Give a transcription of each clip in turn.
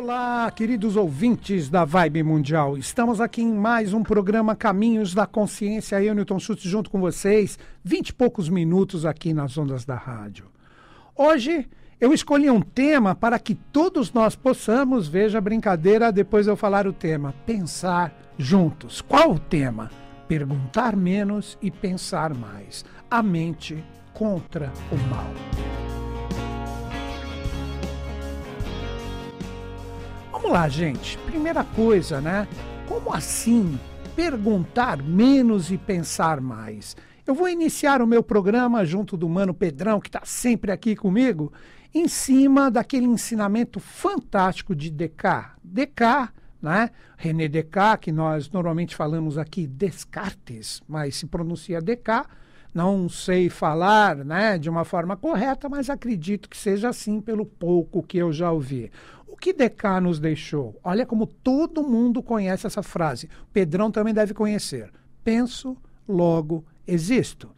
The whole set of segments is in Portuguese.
Olá, queridos ouvintes da Vibe Mundial. Estamos aqui em mais um programa Caminhos da Consciência. Eu, Newton Schultz, junto com vocês, vinte e poucos minutos aqui nas ondas da rádio. Hoje eu escolhi um tema para que todos nós possamos, veja a brincadeira, depois eu falar o tema, pensar juntos. Qual o tema? Perguntar menos e pensar mais. A mente contra o mal. Vamos lá, gente. Primeira coisa, né? Como assim perguntar menos e pensar mais? Eu vou iniciar o meu programa junto do Mano Pedrão, que está sempre aqui comigo, em cima daquele ensinamento fantástico de Descartes. Descartes, né? René Descartes, que nós normalmente falamos aqui Descartes, mas se pronuncia Descartes. Não sei falar né, de uma forma correta, mas acredito que seja assim pelo pouco que eu já ouvi que Descartes nos deixou? Olha como todo mundo conhece essa frase. Pedrão também deve conhecer. Penso, logo existo.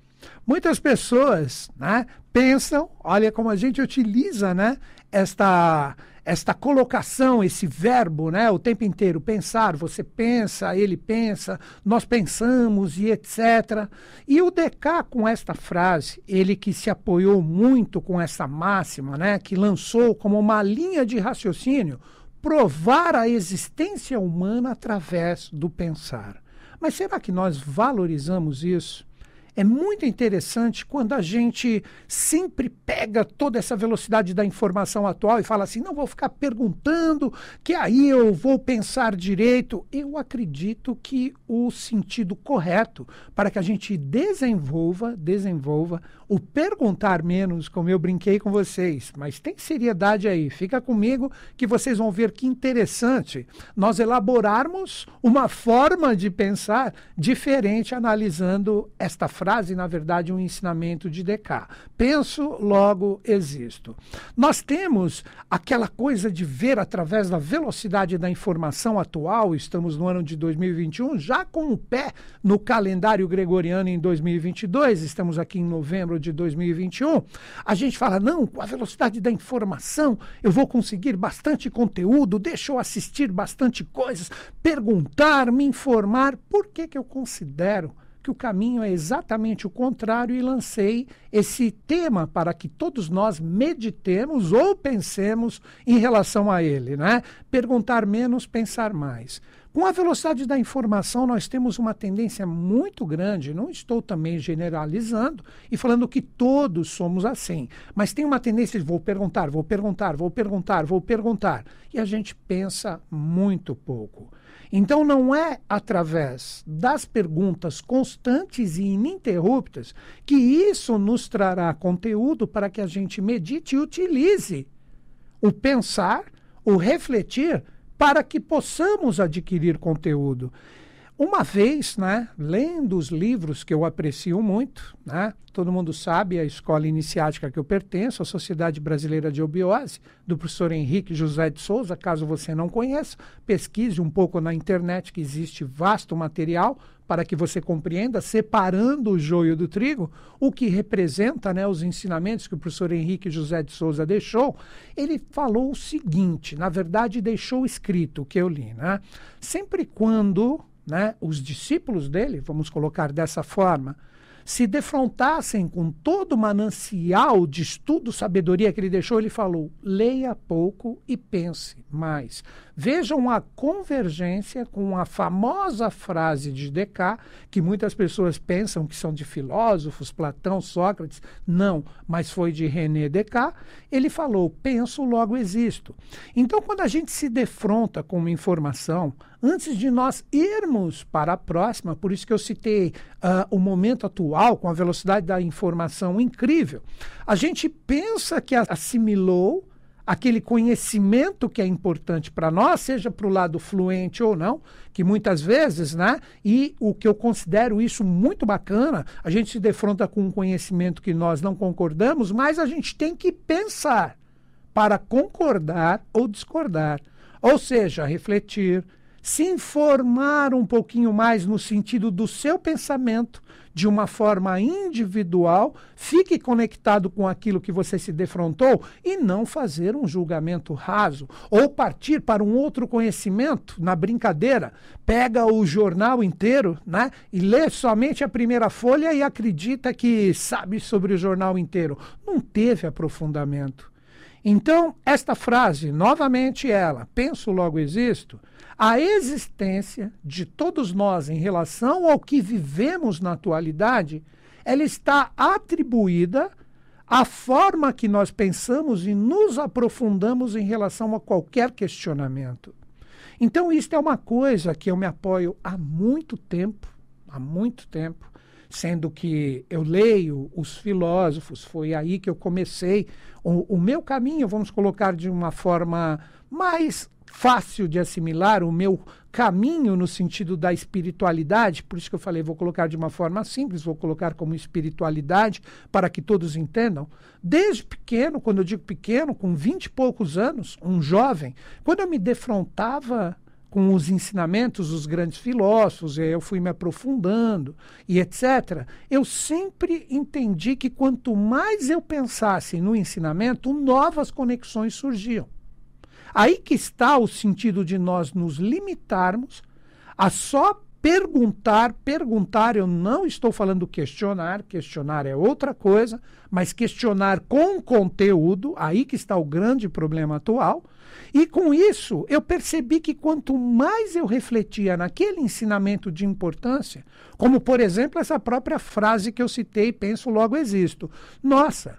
Muitas pessoas né, pensam, olha como a gente utiliza né, esta, esta colocação, esse verbo, né, o tempo inteiro, pensar, você pensa, ele pensa, nós pensamos e etc. E o Descartes, com esta frase, ele que se apoiou muito com essa máxima, né, que lançou como uma linha de raciocínio, provar a existência humana através do pensar. Mas será que nós valorizamos isso? É muito interessante quando a gente sempre pega toda essa velocidade da informação atual e fala assim: não vou ficar perguntando, que aí eu vou pensar direito. Eu acredito que o sentido correto para que a gente desenvolva, desenvolva o perguntar menos, como eu brinquei com vocês, mas tem seriedade aí. Fica comigo que vocês vão ver que interessante nós elaborarmos uma forma de pensar diferente analisando esta frase, na verdade, um ensinamento de Descartes. Penso, logo existo. Nós temos aquela coisa de ver através da velocidade da informação atual, estamos no ano de 2021, já com o pé no calendário gregoriano em 2022, estamos aqui em novembro de 2021. A gente fala, não, com a velocidade da informação, eu vou conseguir bastante conteúdo, deixa eu assistir bastante coisas, perguntar, me informar. Por que, que eu considero que o caminho é exatamente o contrário e lancei esse tema para que todos nós meditemos ou pensemos em relação a ele, né? Perguntar menos, pensar mais. Com a velocidade da informação, nós temos uma tendência muito grande, não estou também generalizando e falando que todos somos assim, mas tem uma tendência de vou perguntar, vou perguntar, vou perguntar, vou perguntar, e a gente pensa muito pouco. Então, não é através das perguntas constantes e ininterruptas que isso nos trará conteúdo para que a gente medite e utilize o pensar, o refletir, para que possamos adquirir conteúdo. Uma vez, né, lendo os livros que eu aprecio muito, né, todo mundo sabe a escola iniciática que eu pertenço, a Sociedade Brasileira de Obiose, do professor Henrique José de Souza, caso você não conheça, pesquise um pouco na internet que existe vasto material para que você compreenda, separando o joio do trigo, o que representa né, os ensinamentos que o professor Henrique José de Souza deixou, ele falou o seguinte, na verdade deixou escrito o que eu li, né? Sempre quando né, os discípulos dele, vamos colocar dessa forma, se defrontassem com todo o manancial de estudo, sabedoria que ele deixou, ele falou: leia pouco e pense mais. Vejam a convergência com a famosa frase de Descartes, que muitas pessoas pensam que são de filósofos, Platão, Sócrates. Não, mas foi de René Descartes. Ele falou: penso, logo existo. Então, quando a gente se defronta com uma informação, antes de nós irmos para a próxima, por isso que eu citei uh, o momento atual, com a velocidade da informação incrível, a gente pensa que assimilou aquele conhecimento que é importante para nós, seja para o lado fluente ou não, que muitas vezes, né? E o que eu considero isso muito bacana, a gente se defronta com um conhecimento que nós não concordamos, mas a gente tem que pensar para concordar ou discordar. Ou seja, refletir, se informar um pouquinho mais no sentido do seu pensamento, de uma forma individual, fique conectado com aquilo que você se defrontou e não fazer um julgamento raso ou partir para um outro conhecimento na brincadeira. Pega o jornal inteiro, né, e lê somente a primeira folha e acredita que sabe sobre o jornal inteiro. Não teve aprofundamento. Então, esta frase, novamente ela, penso logo existo, a existência de todos nós em relação ao que vivemos na atualidade, ela está atribuída à forma que nós pensamos e nos aprofundamos em relação a qualquer questionamento. Então, isto é uma coisa que eu me apoio há muito tempo, há muito tempo, sendo que eu leio os filósofos, foi aí que eu comecei o, o meu caminho, vamos colocar de uma forma mais fácil de assimilar o meu caminho no sentido da espiritualidade, por isso que eu falei, vou colocar de uma forma simples, vou colocar como espiritualidade para que todos entendam. Desde pequeno, quando eu digo pequeno, com vinte e poucos anos, um jovem, quando eu me defrontava com os ensinamentos dos grandes filósofos, eu fui me aprofundando e etc. Eu sempre entendi que quanto mais eu pensasse no ensinamento, novas conexões surgiam. Aí que está o sentido de nós nos limitarmos a só perguntar, perguntar, eu não estou falando questionar, questionar é outra coisa, mas questionar com conteúdo, aí que está o grande problema atual. E com isso, eu percebi que quanto mais eu refletia naquele ensinamento de importância, como por exemplo essa própria frase que eu citei, penso logo existo. Nossa,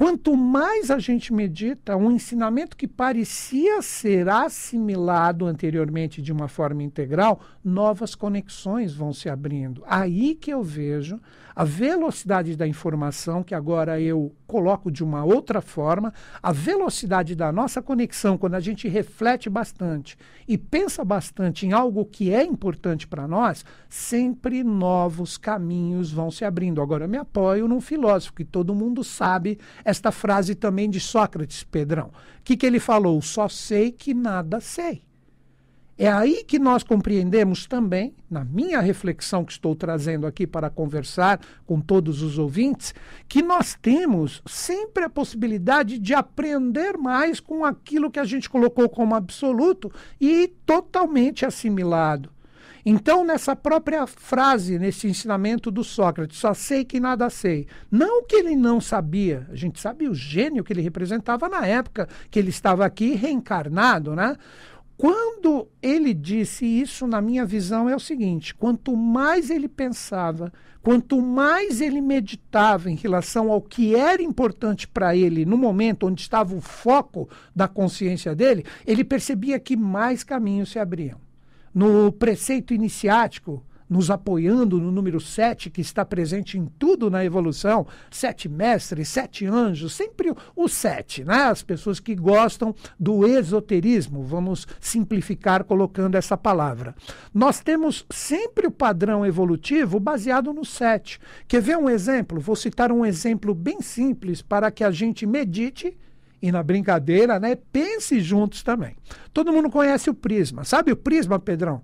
Quanto mais a gente medita, um ensinamento que parecia ser assimilado anteriormente de uma forma integral, novas conexões vão se abrindo. Aí que eu vejo a velocidade da informação, que agora eu coloco de uma outra forma, a velocidade da nossa conexão, quando a gente reflete bastante e pensa bastante em algo que é importante para nós, sempre novos caminhos vão se abrindo. Agora, eu me apoio num filósofo, que todo mundo sabe esta frase também de Sócrates, Pedrão. O que, que ele falou? Só sei que nada sei. É aí que nós compreendemos também, na minha reflexão que estou trazendo aqui para conversar com todos os ouvintes, que nós temos sempre a possibilidade de aprender mais com aquilo que a gente colocou como absoluto e totalmente assimilado. Então, nessa própria frase, nesse ensinamento do Sócrates, só sei que nada sei. Não que ele não sabia, a gente sabe o gênio que ele representava na época que ele estava aqui reencarnado, né? Quando ele disse isso, na minha visão, é o seguinte: quanto mais ele pensava, quanto mais ele meditava em relação ao que era importante para ele no momento onde estava o foco da consciência dele, ele percebia que mais caminhos se abriam. No preceito iniciático, nos apoiando no número 7, que está presente em tudo na evolução, sete mestres, sete anjos, sempre o sete, né? As pessoas que gostam do esoterismo, vamos simplificar colocando essa palavra. Nós temos sempre o padrão evolutivo baseado no sete. Quer ver um exemplo? Vou citar um exemplo bem simples para que a gente medite e na brincadeira, né, pense juntos também. Todo mundo conhece o prisma. Sabe o prisma, Pedrão?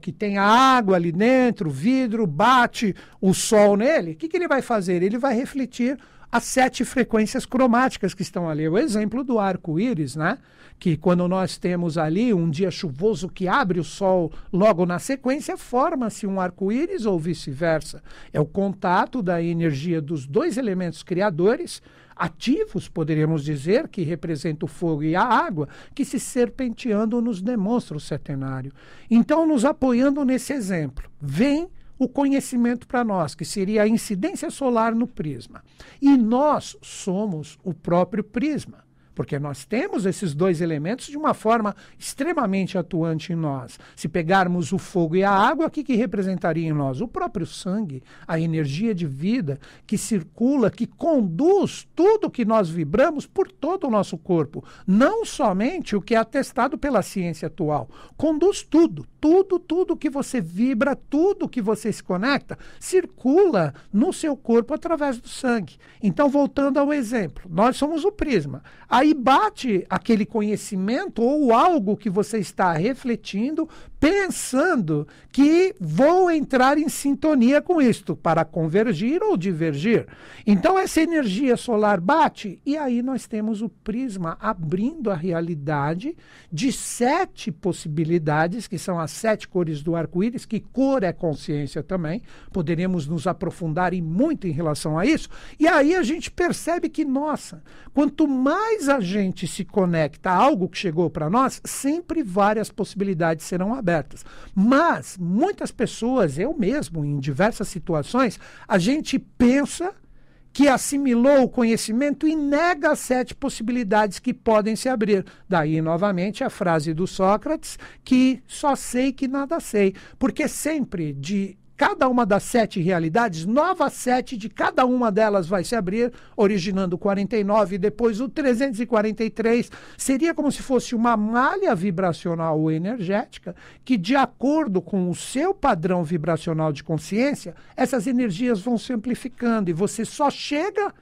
Que tem a água ali dentro, vidro, bate o sol nele, o que, que ele vai fazer? Ele vai refletir as sete frequências cromáticas que estão ali. O exemplo do arco-íris, né? Que quando nós temos ali um dia chuvoso que abre o sol logo na sequência, forma-se um arco-íris ou vice-versa. É o contato da energia dos dois elementos criadores ativos, poderíamos dizer, que representa o fogo e a água, que se serpenteando nos demonstra o setenário. Então, nos apoiando nesse exemplo, vem o conhecimento para nós, que seria a incidência solar no prisma. E nós somos o próprio prisma porque nós temos esses dois elementos de uma forma extremamente atuante em nós. Se pegarmos o fogo e a água, o que, que representaria em nós? O próprio sangue, a energia de vida que circula, que conduz tudo que nós vibramos por todo o nosso corpo. Não somente o que é atestado pela ciência atual. Conduz tudo, tudo, tudo que você vibra, tudo que você se conecta, circula no seu corpo através do sangue. Então, voltando ao exemplo, nós somos o prisma. A Aí bate aquele conhecimento ou algo que você está refletindo, pensando que vou entrar em sintonia com isto para convergir ou divergir. Então essa energia solar bate e aí nós temos o prisma abrindo a realidade de sete possibilidades, que são as sete cores do arco-íris, que cor é consciência também. Poderíamos nos aprofundar em muito em relação a isso. E aí a gente percebe que, nossa, quanto mais a gente se conecta a algo que chegou para nós, sempre várias possibilidades serão abertas. Mas muitas pessoas, eu mesmo, em diversas situações, a gente pensa que assimilou o conhecimento e nega as sete possibilidades que podem se abrir. Daí, novamente, a frase do Sócrates, que só sei que nada sei. Porque sempre de cada uma das sete realidades, novas sete de cada uma delas vai se abrir, originando 49 e depois o 343. Seria como se fosse uma malha vibracional ou energética que, de acordo com o seu padrão vibracional de consciência, essas energias vão se amplificando e você só chega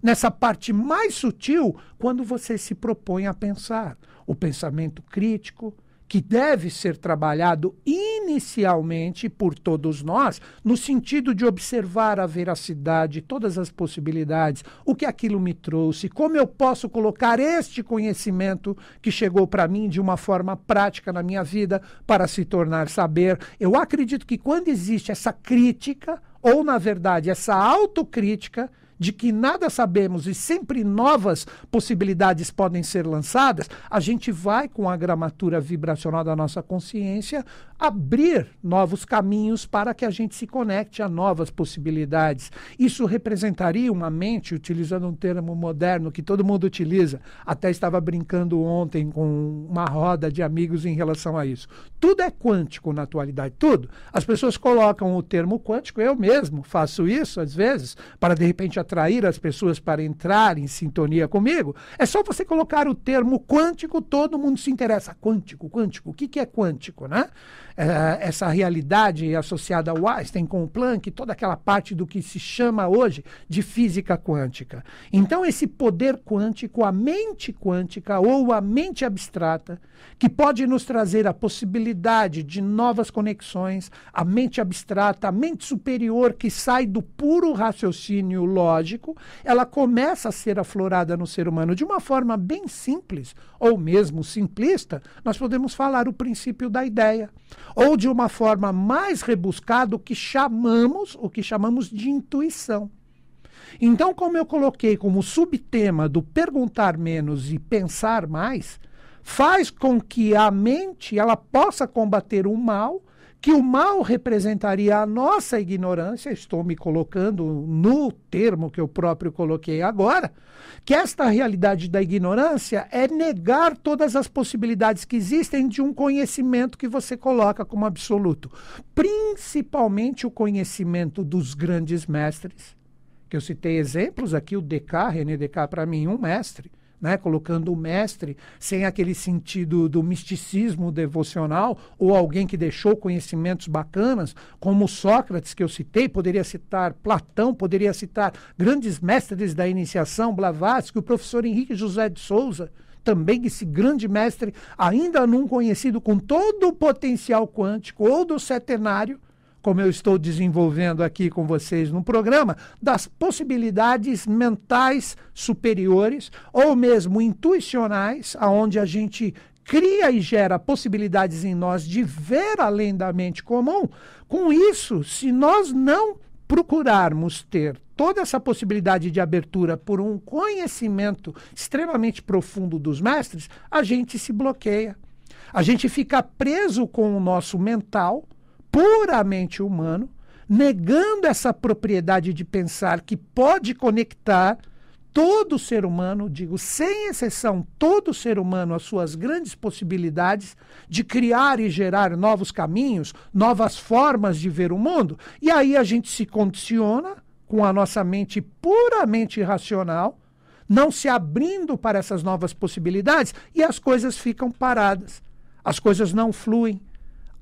nessa parte mais sutil quando você se propõe a pensar. O pensamento crítico, que deve ser trabalhado inicialmente por todos nós, no sentido de observar a veracidade, todas as possibilidades, o que aquilo me trouxe, como eu posso colocar este conhecimento que chegou para mim de uma forma prática na minha vida para se tornar saber. Eu acredito que quando existe essa crítica, ou na verdade essa autocrítica, de que nada sabemos e sempre novas possibilidades podem ser lançadas, a gente vai, com a gramatura vibracional da nossa consciência, abrir novos caminhos para que a gente se conecte a novas possibilidades. Isso representaria uma mente, utilizando um termo moderno que todo mundo utiliza, até estava brincando ontem com uma roda de amigos em relação a isso. Tudo é quântico na atualidade, tudo. As pessoas colocam o termo quântico, eu mesmo faço isso às vezes, para de repente atrair as pessoas para entrar em sintonia comigo, é só você colocar o termo quântico, todo mundo se interessa. Quântico, quântico, o que, que é quântico, né? É, essa realidade associada ao Einstein com o Planck, toda aquela parte do que se chama hoje de física quântica. Então, esse poder quântico, a mente quântica ou a mente abstrata, que pode nos trazer a possibilidade de novas conexões, a mente abstrata, a mente superior que sai do puro raciocínio lógico, ela começa a ser aflorada no ser humano de uma forma bem simples, ou mesmo simplista, nós podemos falar o princípio da ideia, ou de uma forma mais rebuscada, o que chamamos, o que chamamos de intuição. Então, como eu coloquei como subtema do perguntar menos e pensar mais, faz com que a mente ela possa combater o mal, que o mal representaria a nossa ignorância, estou me colocando no termo que eu próprio coloquei agora, que esta realidade da ignorância é negar todas as possibilidades que existem de um conhecimento que você coloca como absoluto, principalmente o conhecimento dos grandes mestres, que eu citei exemplos aqui, o Descartes, René Descartes para mim um mestre, né, colocando o mestre sem aquele sentido do misticismo devocional, ou alguém que deixou conhecimentos bacanas, como Sócrates, que eu citei, poderia citar Platão, poderia citar grandes mestres da iniciação, Blavatsky, o professor Henrique José de Souza, também esse grande mestre, ainda não conhecido com todo o potencial quântico ou do setenário, como eu estou desenvolvendo aqui com vocês no programa, das possibilidades mentais superiores ou mesmo intuicionais, aonde a gente cria e gera possibilidades em nós de ver além da mente comum. Com isso, se nós não procurarmos ter toda essa possibilidade de abertura por um conhecimento extremamente profundo dos mestres, a gente se bloqueia. A gente fica preso com o nosso mental puramente humano, negando essa propriedade de pensar que pode conectar todo ser humano, digo sem exceção, todo ser humano, as suas grandes possibilidades de criar e gerar novos caminhos, novas formas de ver o mundo. E aí a gente se condiciona com a nossa mente puramente racional, não se abrindo para essas novas possibilidades e as coisas ficam paradas. As coisas não fluem,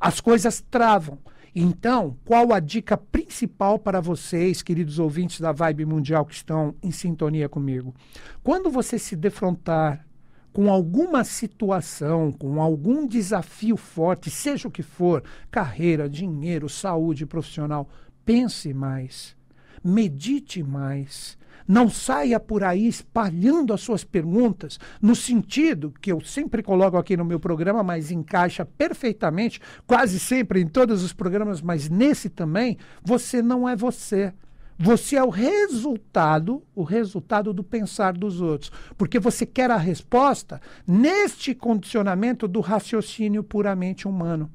as coisas travam. Então, qual a dica principal para vocês, queridos ouvintes da Vibe Mundial que estão em sintonia comigo? Quando você se defrontar com alguma situação, com algum desafio forte, seja o que for, carreira, dinheiro, saúde profissional, pense mais, medite mais. Não saia por aí espalhando as suas perguntas, no sentido que eu sempre coloco aqui no meu programa, mas encaixa perfeitamente, quase sempre em todos os programas, mas nesse também, você não é você. Você é o resultado, o resultado do pensar dos outros, porque você quer a resposta neste condicionamento do raciocínio puramente humano.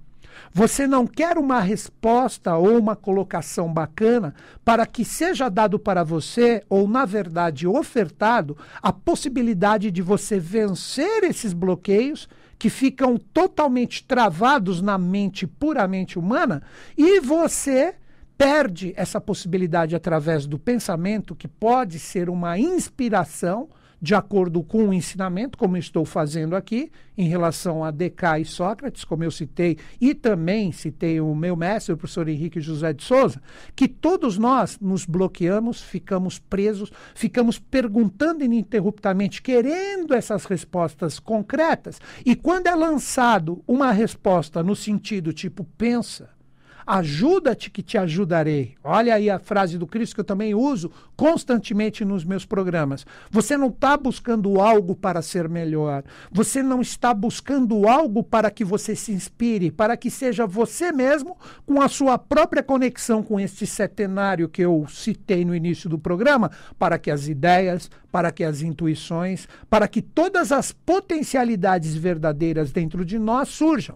Você não quer uma resposta ou uma colocação bacana para que seja dado para você, ou na verdade ofertado, a possibilidade de você vencer esses bloqueios que ficam totalmente travados na mente puramente humana e você perde essa possibilidade através do pensamento, que pode ser uma inspiração, de acordo com o ensinamento, como estou fazendo aqui, em relação a Descartes e Sócrates, como eu citei, e também citei o meu mestre, o professor Henrique José de Souza, que todos nós nos bloqueamos, ficamos presos, ficamos perguntando ininterruptamente, querendo essas respostas concretas, e quando é lançado uma resposta no sentido tipo, pensa Ajuda-te que te ajudarei. Olha aí a frase do Cristo que eu também uso constantemente nos meus programas. Você não está buscando algo para ser melhor. Você não está buscando algo para que você se inspire, para que seja você mesmo, com a sua própria conexão com este setenário que eu citei no início do programa, para que as ideias, para que as intuições, para que todas as potencialidades verdadeiras dentro de nós surjam.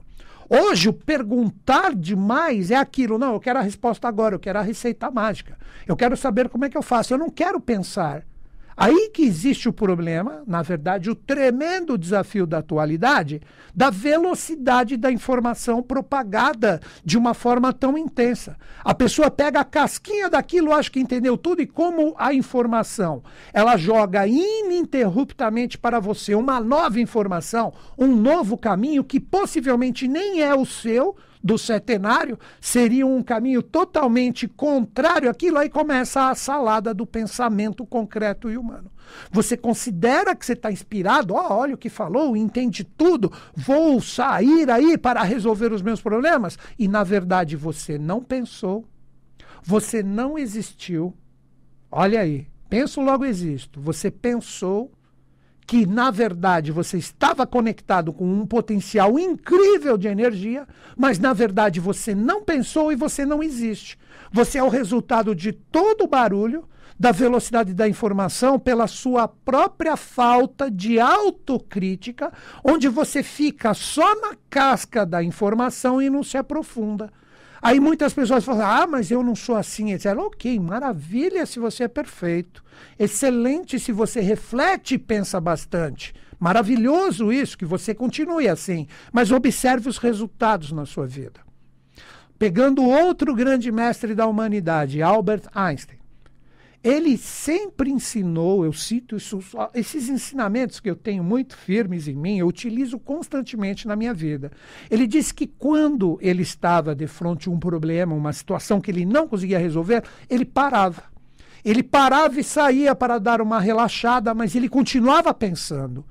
Hoje, o perguntar demais é aquilo. Não, eu quero a resposta agora, eu quero a receita mágica. Eu quero saber como é que eu faço. Eu não quero pensar. Aí que existe o problema, na verdade, o tremendo desafio da atualidade, da velocidade da informação propagada de uma forma tão intensa. A pessoa pega a casquinha daquilo, acha que entendeu tudo, e como a informação ela joga ininterruptamente para você uma nova informação, um novo caminho que possivelmente nem é o seu, do setenário seria um caminho totalmente contrário àquilo, aí começa a salada do pensamento concreto e humano. Você considera que você está inspirado, oh, olha o que falou, entende tudo, vou sair aí para resolver os meus problemas, e na verdade você não pensou, você não existiu. Olha aí, penso logo existo. Você pensou que, na verdade, você estava conectado com um potencial incrível de energia, mas, na verdade, você não pensou e você não existe. Você é o resultado de todo o barulho, da velocidade da informação, pela sua própria falta de autocrítica, onde você fica só na casca da informação e não se aprofunda. Aí muitas pessoas falam, ah, mas eu não sou assim, etc. Ok, maravilha se você é perfeito. Excelente se você reflete e pensa bastante. Maravilhoso isso, que você continue assim. Mas observe os resultados na sua vida. Pegando outro grande mestre da humanidade, Albert Einstein. Ele sempre ensinou, eu cito isso, esses ensinamentos que eu tenho muito firmes em mim, eu utilizo constantemente na minha vida. Ele disse que quando ele estava de frente a um problema, uma situação que ele não conseguia resolver, ele parava. Ele parava e saía para dar uma relaxada, mas ele continuava pensando.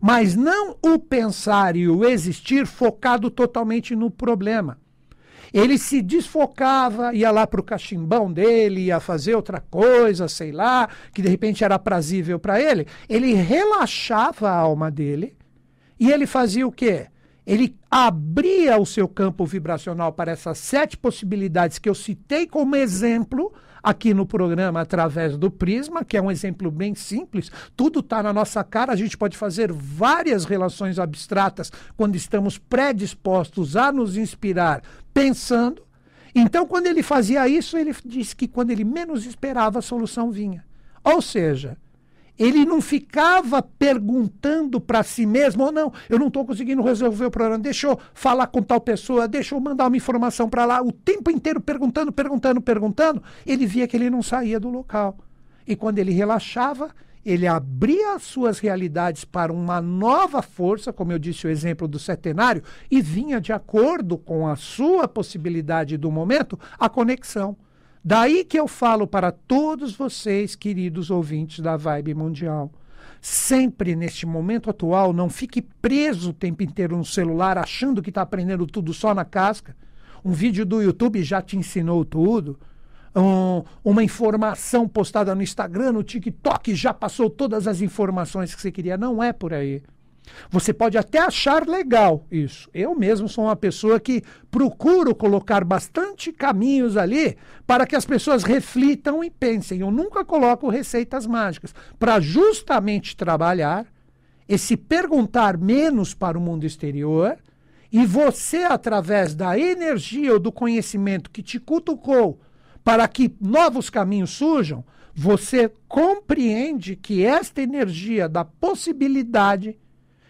Mas não o pensar e o existir focado totalmente no problema. Ele se desfocava, ia lá para o cachimbão dele, ia fazer outra coisa, sei lá, que de repente era prazível para ele. Ele relaxava a alma dele e ele fazia o quê? Ele abria o seu campo vibracional para essas sete possibilidades que eu citei como exemplo aqui no programa através do Prisma, que é um exemplo bem simples. Tudo está na nossa cara, a gente pode fazer várias relações abstratas quando estamos predispostos a nos inspirar pensando. Então, quando ele fazia isso, ele disse que quando ele menos esperava, a solução vinha. Ou seja, ele não ficava perguntando para si mesmo, ou oh, não, eu não estou conseguindo resolver o problema, deixa eu falar com tal pessoa, deixa eu mandar uma informação para lá, o tempo inteiro perguntando, perguntando, perguntando, ele via que ele não saía do local. E quando ele relaxava, ele abria as suas realidades para uma nova força, como eu disse o exemplo do setenário, e vinha de acordo com a sua possibilidade do momento a conexão. Daí que eu falo para todos vocês, queridos ouvintes da Vibe Mundial. sempre neste momento atual, não fique preso o tempo inteiro no celular achando que está aprendendo tudo só na casca. Um vídeo do YouTube já te ensinou tudo. Um, uma informação postada no Instagram, no TikTok, já passou todas as informações que você queria. Não é por aí. Você pode até achar legal isso. Eu mesmo sou uma pessoa que procuro colocar bastante caminhos ali para que as pessoas reflitam e pensem. Eu nunca coloco receitas mágicas para justamente trabalhar esse perguntar menos para o mundo exterior e você, através da energia ou do conhecimento que te cutucou para que novos caminhos surjam, você compreende que esta energia da possibilidade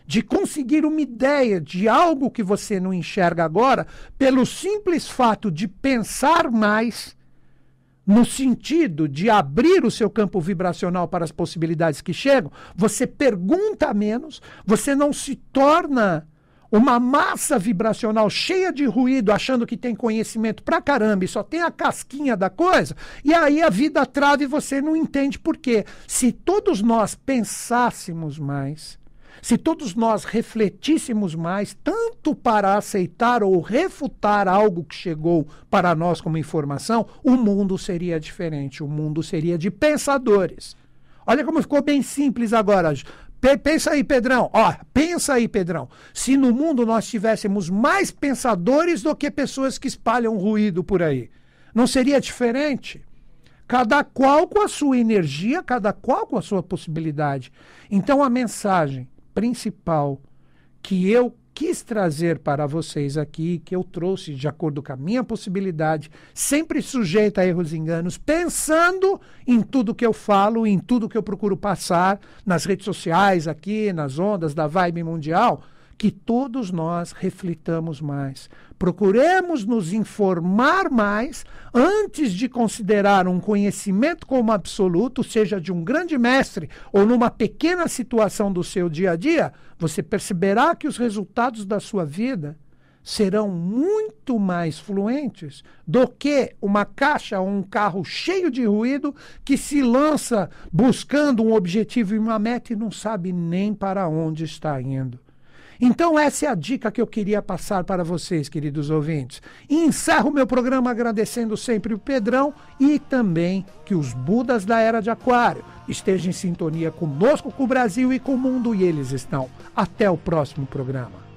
de conseguir uma ideia de algo que você não enxerga agora, pelo simples fato de pensar mais, no sentido de abrir o seu campo vibracional para as possibilidades que chegam, você pergunta menos, você não se torna uma massa vibracional cheia de ruído, achando que tem conhecimento pra caramba e só tem a casquinha da coisa, e aí a vida trava e você não entende por quê. Se todos nós pensássemos mais, se todos nós refletíssemos mais, tanto para aceitar ou refutar algo que chegou para nós como informação, o mundo seria diferente. O mundo seria de pensadores. Olha como ficou bem simples agora. Pensa aí, Pedrão. Ó, pensa aí, Pedrão. Se no mundo nós tivéssemos mais pensadores do que pessoas que espalham ruído por aí, não seria diferente? Cada qual com a sua energia, cada qual com a sua possibilidade. Então a mensagem principal que eu quis trazer para vocês aqui, que eu trouxe de acordo com a minha possibilidade, sempre sujeita a erros e enganos, pensando em tudo que eu falo, em tudo que eu procuro passar nas redes sociais, aqui, nas ondas da vibe mundial que todos nós reflitamos mais. Procuremos nos informar mais antes de considerar um conhecimento como absoluto, seja de um grande mestre ou numa pequena situação do seu dia a dia, você perceberá que os resultados da sua vida serão muito mais fluentes do que uma caixa ou um carro cheio de ruído que se lança buscando um objetivo e uma meta e não sabe nem para onde está indo. Então, essa é a dica que eu queria passar para vocês, queridos ouvintes. E encerro meu programa agradecendo sempre o Pedrão e também que os Budas da Era de Aquário estejam em sintonia conosco, com o Brasil e com o mundo, e eles estão. Até o próximo programa.